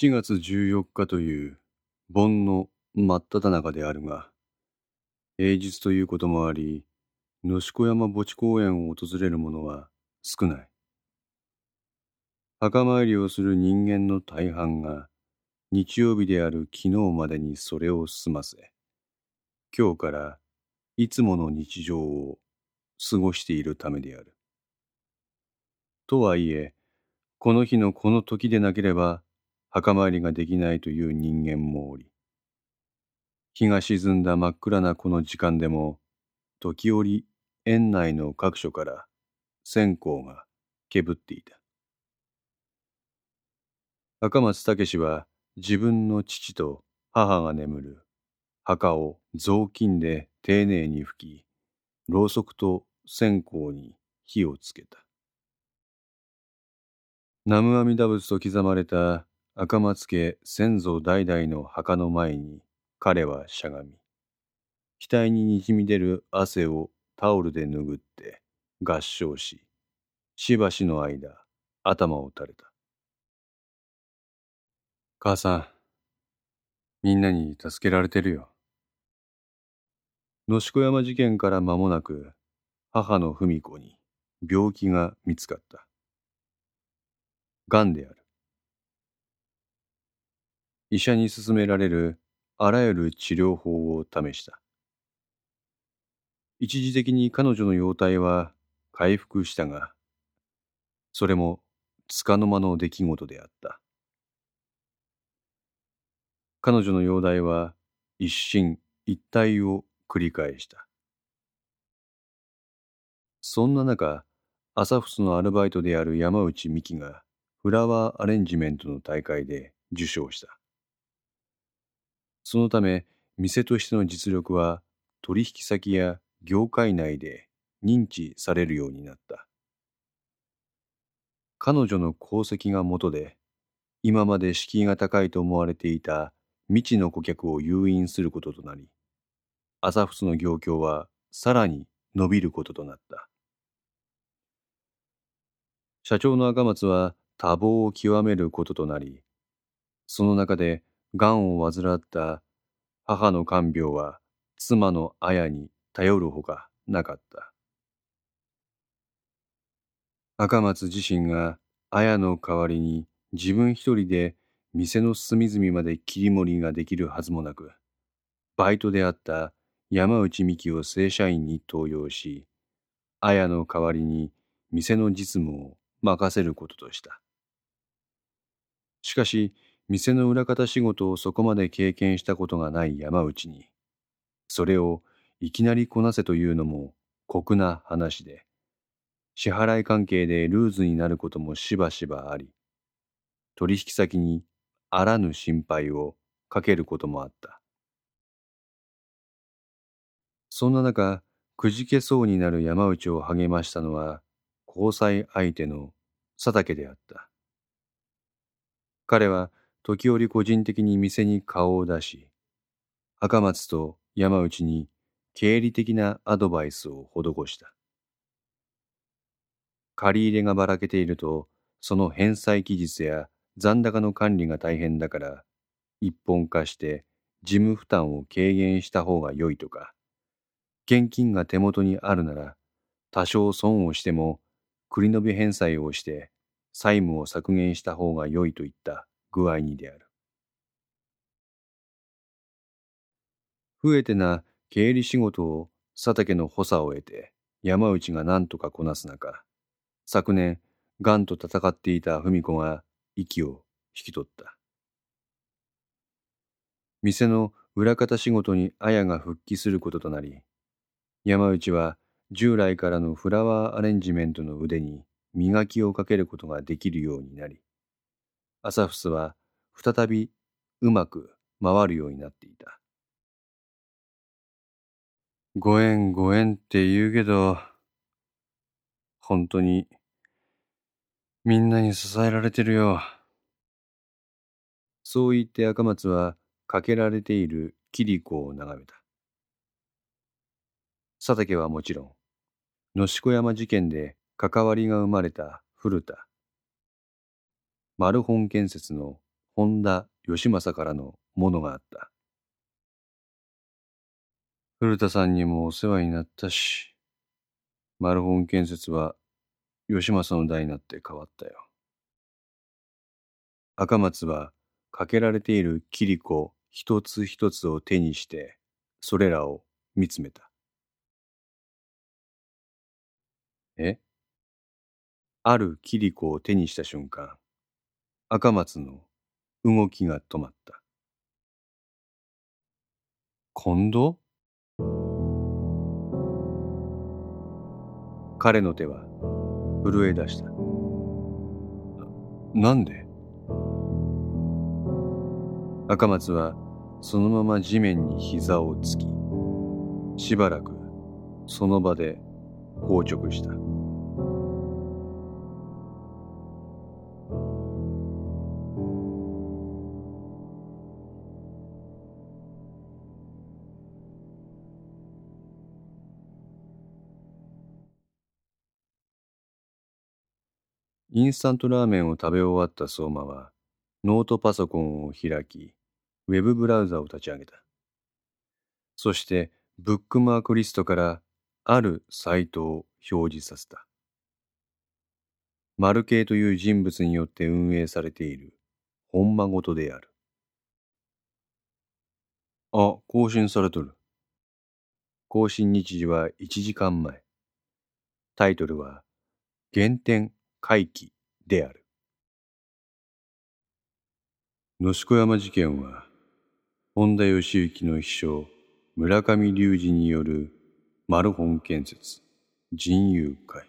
7月14日という盆の真っ只中であるが、平日ということもあり、野子山墓地公園を訪れる者は少ない。墓参りをする人間の大半が、日曜日である昨日までにそれを済ませ、今日からいつもの日常を過ごしているためである。とはいえ、この日のこの時でなければ墓参りができないという人間もおり、日が沈んだ真っ暗なこの時間でも、時折園内の各所から線香がけぶっていた。赤松武は自分の父と母が眠る墓を雑巾で丁寧に拭き、ろうそくと線香に火をつけた。南無阿弥陀仏と刻まれた赤松家先祖代々の墓の前に彼はしゃがみ、額ににじみ出る汗をタオルで拭って合掌し、しばしの間頭を垂れた。母さん、みんなに助けられてるよ。野子山事件から間もなく母の文子に病気が見つかった。がんである。医者に勧められるあらゆる治療法を試した。一時的に彼女の容体は回復したが、それも束の間の出来事であった。彼女の容体は一進一退を繰り返した。そんな中、アサフスのアルバイトである山内美希がフラワーアレンジメントの大会で受賞した。そのため、店としての実力は取引先や業界内で認知されるようになった。彼女の功績がもとで、今まで敷居が高いと思われていた未知の顧客を誘引することとなり、アサフスの業況はさらに伸びることとなった。社長の赤松は多忙を極めることとなり、その中で癌を患った母の看病は妻の綾に頼るほかなかった。赤松自身が綾の代わりに自分一人で店の隅々まで切り盛りができるはずもなく、バイトであった山内美希を正社員に登用し、綾の代わりに店の実務を任せることとした。しかし、店の裏方仕事をそこまで経験したことがない山内に、それをいきなりこなせというのも酷な話で、支払い関係でルーズになることもしばしばあり、取引先にあらぬ心配をかけることもあった。そんな中、くじけそうになる山内を励ましたのは、交際相手の佐竹であった。彼は時折個人的に店に顔を出し、赤松と山内に経理的なアドバイスを施した。借り入れがばらけていると、その返済期日や残高の管理が大変だから、一本化して事務負担を軽減した方が良いとか、現金が手元にあるなら、多少損をしても繰り延べ返済をして債務を削減した方が良いといった具合にである。増えてな経理仕事を佐竹の補佐を得て山内が何とかこなす中、昨年、癌と戦っていた文子が息を引き取った。店の裏方仕事に綾が復帰することとなり、山内は従来からのフラワーアレンジメントの腕に磨きをかけることができるようになり、アサフスは再びうまく回るようになっていた。ご縁ご縁って言うけど、本当にみんなに支えられてるよ。そう言って赤松はかけられている桐子を眺めた。佐竹はもちろん、野子山事件で関わりが生まれた古田。マルホン建設の本田義政からのものがあった。古田さんにもお世話になったし、マルホン建設は義政の代になって変わったよ。赤松はかけられているキリコ一つ一つを手にして、それらを見つめた。え？あるキリコを手にした瞬間、赤松の動きが止まった。今度？彼の手は震え出した。なんで？赤松はそのまま地面に膝をつき、しばらくその場で硬直した。インスタントラーメンを食べ終わった相馬は、ノートパソコンを開き、ウェブブラウザを立ち上げた。そして、ブックマークリストからあるサイトを表示させた。マルケイという人物によって運営されている本間ごとである。あ、更新されとる。更新日時は1時間前。タイトルは、原点回帰である。野子山事件は、本田義行の秘書、村上隆二によるマルホン建設、人友会、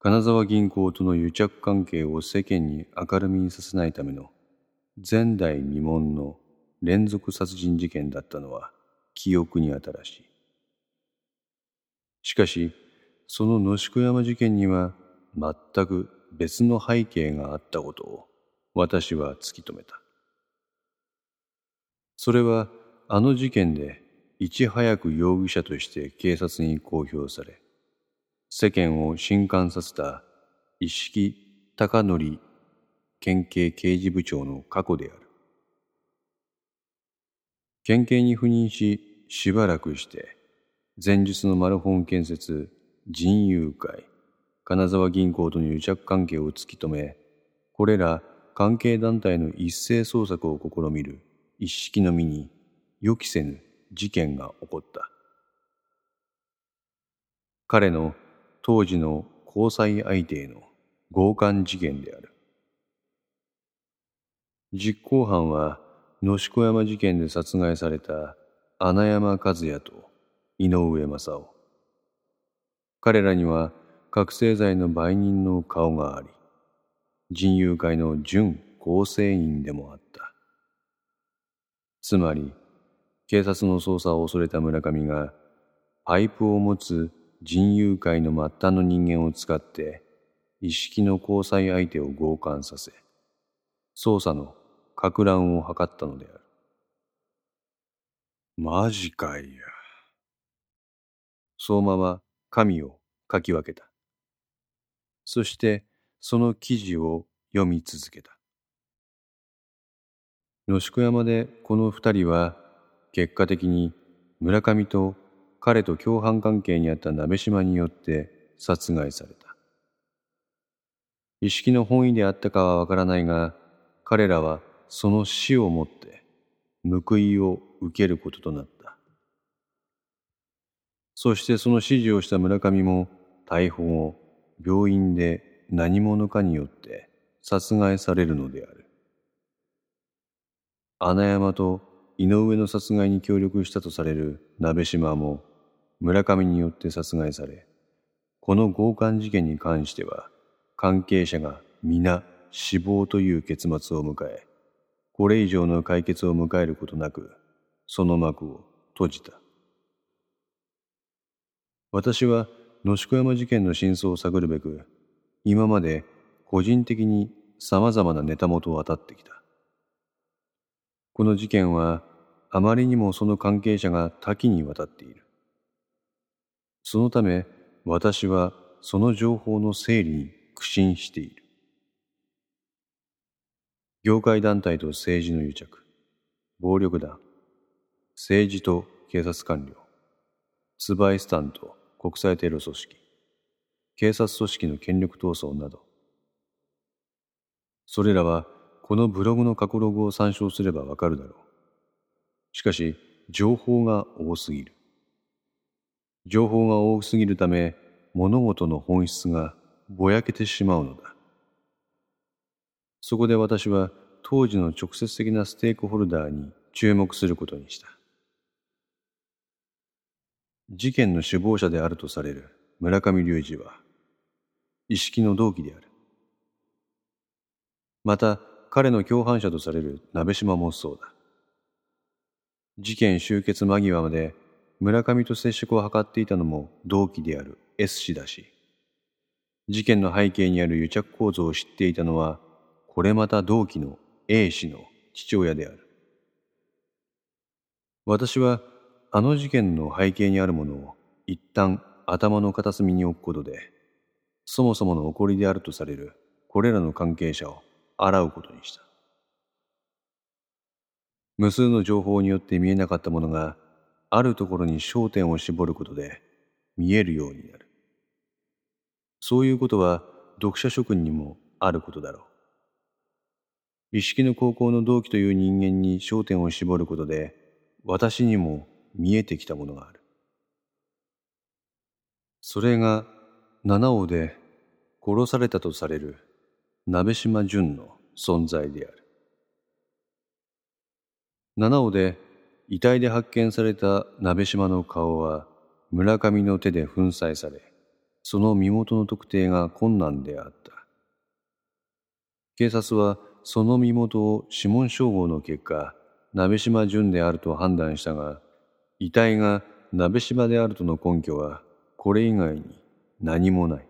金沢銀行との癒着関係を世間に明るみにさせないための前代未聞の連続殺人事件だったのは記憶に新しい。しかし、その野子山事件には全く別の背景があったことを私は突き止めた。それはあの事件でいち早く容疑者として警察に公表され、世間を震撼させた一色高則県警刑事部長の過去である。県警に赴任し、しばらくして、前日のマルホン建設人友会、金沢銀行との癒着関係を突き止め、これら関係団体の一斉捜索を試みる一式の身に予期せぬ事件が起こった。彼の当時の交際相手への強姦事件である。実行犯は野子山事件で殺害された穴山和也と井上正夫。彼らには覚醒剤の売人の顔があり、人友会の準構成員でもあった。つまり、警察の捜査を恐れた村上が、パイプを持つ人友会の末端の人間を使って、一式の交際相手を強姦させ、捜査の攪乱を図ったのである。マジかいや。相馬は神を書き分けた。そしてその記事を読み続けた。野宿山でこの二人は結果的に村上と彼と共犯関係にあった鍋島によって殺害された。意識の本意であったかはわからないが、彼らはその死をもって報いを受けることとなった。そしてその指示をした村上も逮捕後、病院で何者かによって殺害されるのである。穴山と井上の殺害に協力したとされる鍋島も村上によって殺害され、この強姦事件に関しては関係者が皆死亡という結末を迎え、これ以上の解決を迎えることなく、その幕を閉じた。私は野宿山事件の真相を探るべく、今まで個人的に様々なネタ元を当たってきた。この事件はあまりにもその関係者が多岐にわたっている。そのため私はその情報の整理に苦心している。業界団体と政治の癒着、暴力団、政治と警察官僚、ツバイスタンと国際テロ組織、警察組織の権力闘争など、それらはこのブログの過去ログを参照すればわかるだろう。しかし、情報が多すぎる。情報が多すぎるため、物事の本質がぼやけてしまうのだ。そこで私は当時の直接的なステークホルダーに注目することにした。事件の首謀者であるとされる村上隆二は、意識の同期である。また、彼の共犯者とされる鍋島もそうだ。事件終結間際まで村上と接触を図っていたのも同期である S 氏だし、事件の背景にある癒着構造を知っていたのは、これまた同期の A 氏の父親である。私はあの事件の背景にあるものを一旦頭の片隅に置くことで、そもそもの起こりであるとされるこれらの関係者を洗うことにした。無数の情報によって見えなかったものがあるところに焦点を絞ることで見えるようになる。そういうことは読者諸君にもあることだろう。一式の高校の同期という人間に焦点を絞ることで私にも見えてきたものがある。それが七尾で殺されたとされる鍋島淳の存在である。七尾で遺体で発見された鍋島の顔は村上の手で粉砕され、その身元の特定が困難であった。警察はその身元を指紋照合の結果、鍋島淳であると判断したが、遺体が鍋島であるとの根拠はこれ以外に何もない。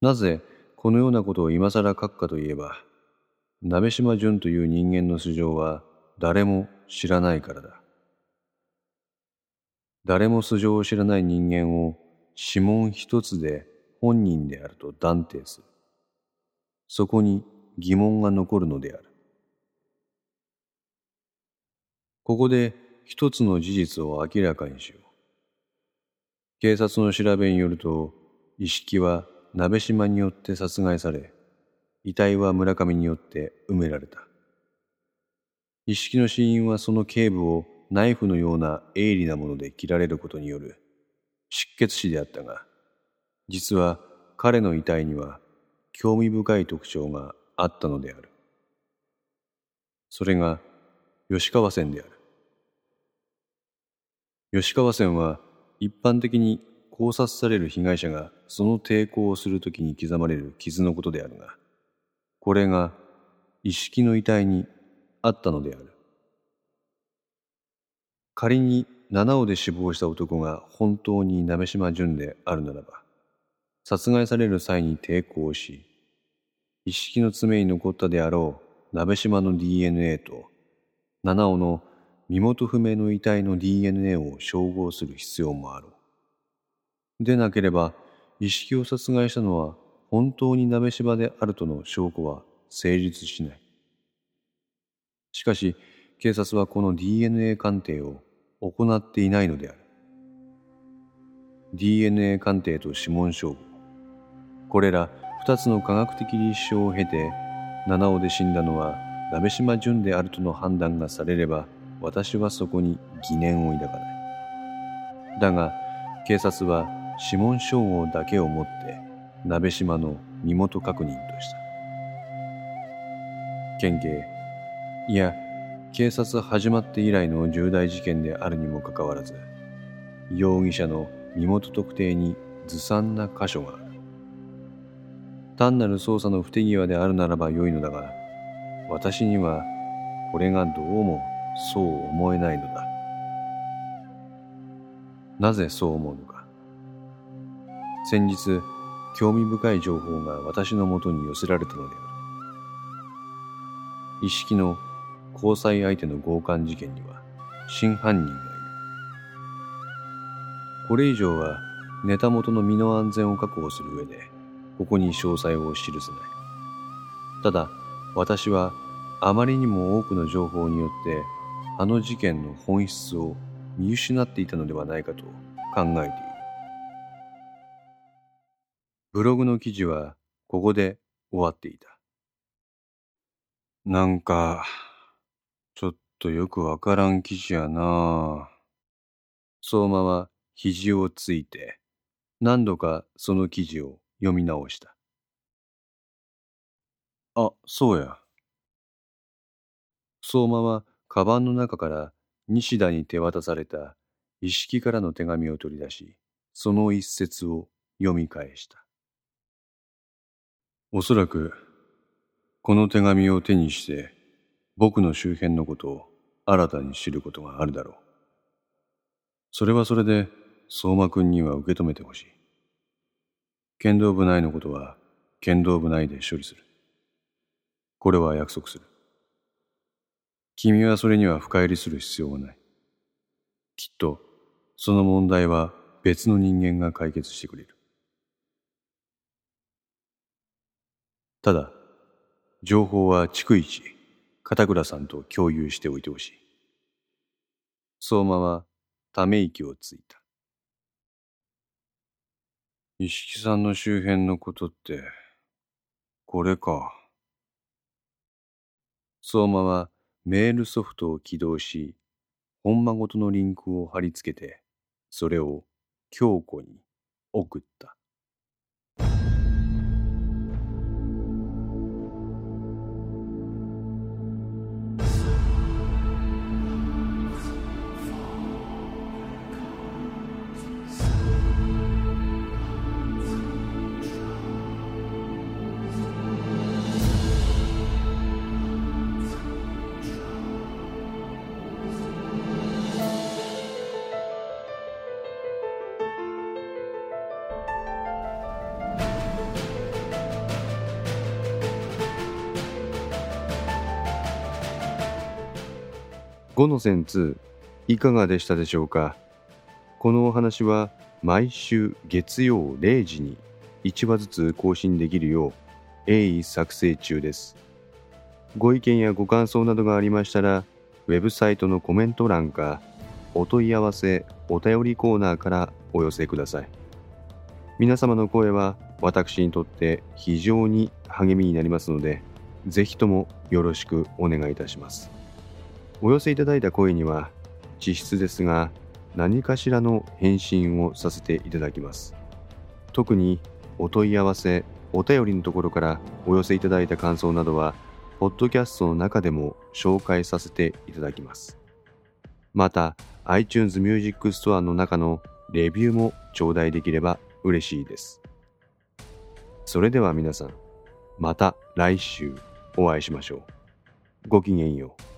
なぜこのようなことを今更書くかといえば、鍋島淳という人間の素性は誰も知らないからだ。誰も素性を知らない人間を指紋一つで本人であると断定する。そこに疑問が残るのである。ここで一つの事実を明らかにしよう。警察の調べによると、意識は鍋島によって殺害され、遺体は村上によって埋められた。意識の死因はその頸部をナイフのような鋭利なもので切られることによる失血死であったが、実は彼の遺体には興味深い特徴があったのである。それが吉川線である。吉川線は一般的に考察される被害者がその抵抗をするときに刻まれる傷のことであるが、これが意識の遺体にあったのである。仮に七尾で死亡した男が本当に鍋島淳であるならば、殺害される際に抵抗し、意識の爪に残ったであろう鍋島の DNA と七尾の身元不明の遺体の DNA を照合する必要もあろう。でなければ、意識を殺害したのは本当に鍋島であるとの証拠は成立しない。しかし、警察はこの DNA 鑑定を行っていないのである。DNA 鑑定と指紋照合。これら二つの科学的立証を経て、七尾で死んだのは鍋島淳であるとの判断がされれば、私はそこに疑念を抱かない。だが、警察は指紋照合だけをもって、鍋島の身元確認とした。県警、いや、警察始まって以来の重大事件であるにもかかわらず、容疑者の身元特定にずさんな箇所がある。単なる捜査の不手際であるならば良いのだが、私にはこれがどうもそう思えないのだ。なぜそう思うのか。先日、興味深い情報が私のもとに寄せられたのである。意識の交際相手の強姦事件には真犯人がいる。これ以上はネタ元の身の安全を確保する上で、ここに詳細を記せない。ただ、私はあまりにも多くの情報によってあの事件の本質を見失っていたのではないかと考えている。ブログの記事はここで終わっていた。なんか、ちょっとよくわからん記事やな相馬は肘をついて何度かその記事を読み直した。あ、そうや。相馬はカバンの中から西田に手渡された一式からの手紙を取り出し、その一節を読み返した。おそらく、この手紙を手にして、僕の周辺のことを新たに知ることがあるだろう。それはそれで、相馬くんには受け止めてほしい。剣道部内のことは、剣道部内で処理する。これは約束する。君はそれには深入りする必要はない。きっと、その問題は別の人間が解決してくれる。ただ、情報は逐一、片倉さんと共有しておいてほしい。相馬はため息をついた。石木さんの周辺のことって、これか。相馬はメールソフトを起動し、本間ごとのリンクを貼り付けて、それを京子に送った。5の線2いかがでしたでしょうか？このお話は毎週月曜0時に1話ずつ更新できるよう鋭意作成中です。ご意見やご感想などがありましたらウェブサイトのコメント欄かお問い合わせお便りコーナーからお寄せください。皆様の声は私にとって非常に励みになりますので、ぜひともよろしくお願いいたします。お寄せいただいた声には、実質ですが、何かしらの返信をさせていただきます。特にお問い合わせ、お便りのところからお寄せいただいた感想などは、ポッドキャストの中でも紹介させていただきます。また、iTunes Music Store の中のレビューも頂戴できれば嬉しいです。それでは皆さん、また来週お会いしましょう。ごきげんよう。